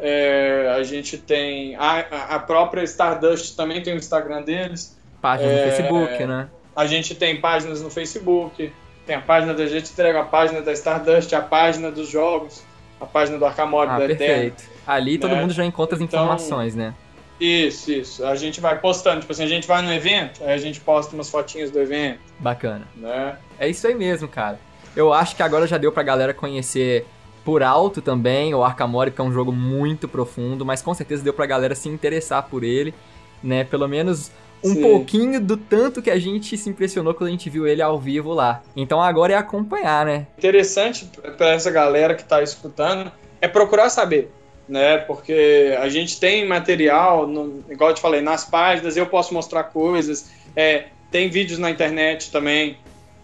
é, a gente tem a, a- própria Stardust também tem o Instagram deles. Página no É, Facebook, né? A gente tem páginas no Facebook. Tem a página da Jet Dragon, a página da Stardust, a página dos jogos, a página do Arcamore, Ah, Eterno. perfeito. Ali todo né? mundo já encontra as Então- informações, né? Isso, isso. A gente vai postando, tipo assim, a gente vai no evento, aí a gente posta umas fotinhas do evento, Bacana. né? É isso aí mesmo, cara. Eu acho que agora já deu pra galera conhecer por alto também o Arkamori, que é um jogo muito profundo, mas com certeza deu pra galera se interessar por ele, né? Pelo menos um Sim. pouquinho do tanto que a gente se impressionou quando a gente viu ele ao vivo lá. Então agora é acompanhar, né? Interessante pra essa galera que tá escutando é procurar saber. Né? Porque a gente tem material, no, igual eu te falei, nas páginas eu posso mostrar coisas, é, tem vídeos na internet também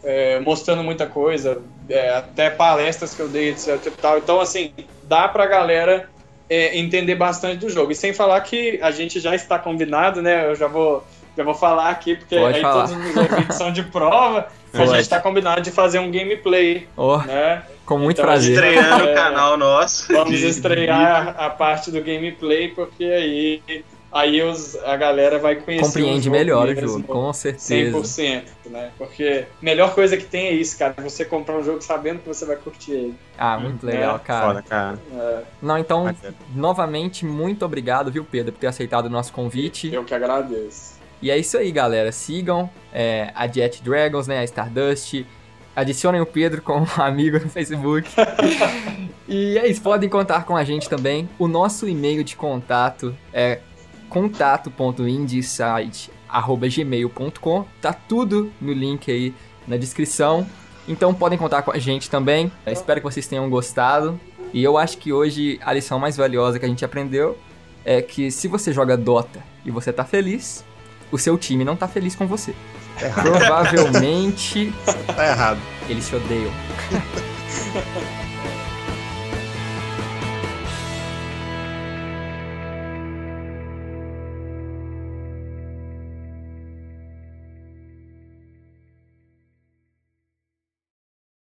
é, mostrando muita coisa, é, até palestras que eu dei, etc. Tal. Então, assim, dá pra galera é, entender bastante do jogo. E sem falar que a gente já está combinado, né? Eu já vou, já vou falar aqui, porque Pode aí falar. todos os eventos são de prova. A gente está combinado de fazer um gameplay, Oh, né? Com muito Então, prazer. Estreando É. o canal nosso. Vamos de- estrear a parte do gameplay, porque aí, aí os, a galera vai conhecer Compreende o jogo melhor o jogo, com certeza. 100%, né? Porque a melhor coisa que tem é isso, cara. Você comprar um jogo sabendo que você vai curtir ele. Ah, muito legal, É, cara. Foda, cara. É, Não, então, Bacana. novamente, muito obrigado, viu, Pedro, por ter aceitado o nosso convite. eu que agradeço. E é isso aí, galera. Sigam é, a Jet Dragons, né? A Stardust. Adicionem o Pedro como amigo no Facebook. [LAUGHS] e é isso, podem contar com a gente também. O nosso e-mail de contato é contato.indiesite.gmail.com Tá tudo no link aí na descrição. Então podem contar com a gente também. Eu espero que vocês tenham gostado. E eu acho que hoje a lição mais valiosa que a gente aprendeu é que se você joga Dota e você tá feliz, o seu time não tá feliz com você. Provavelmente Tá errado. eles se odeiam. [LAUGHS]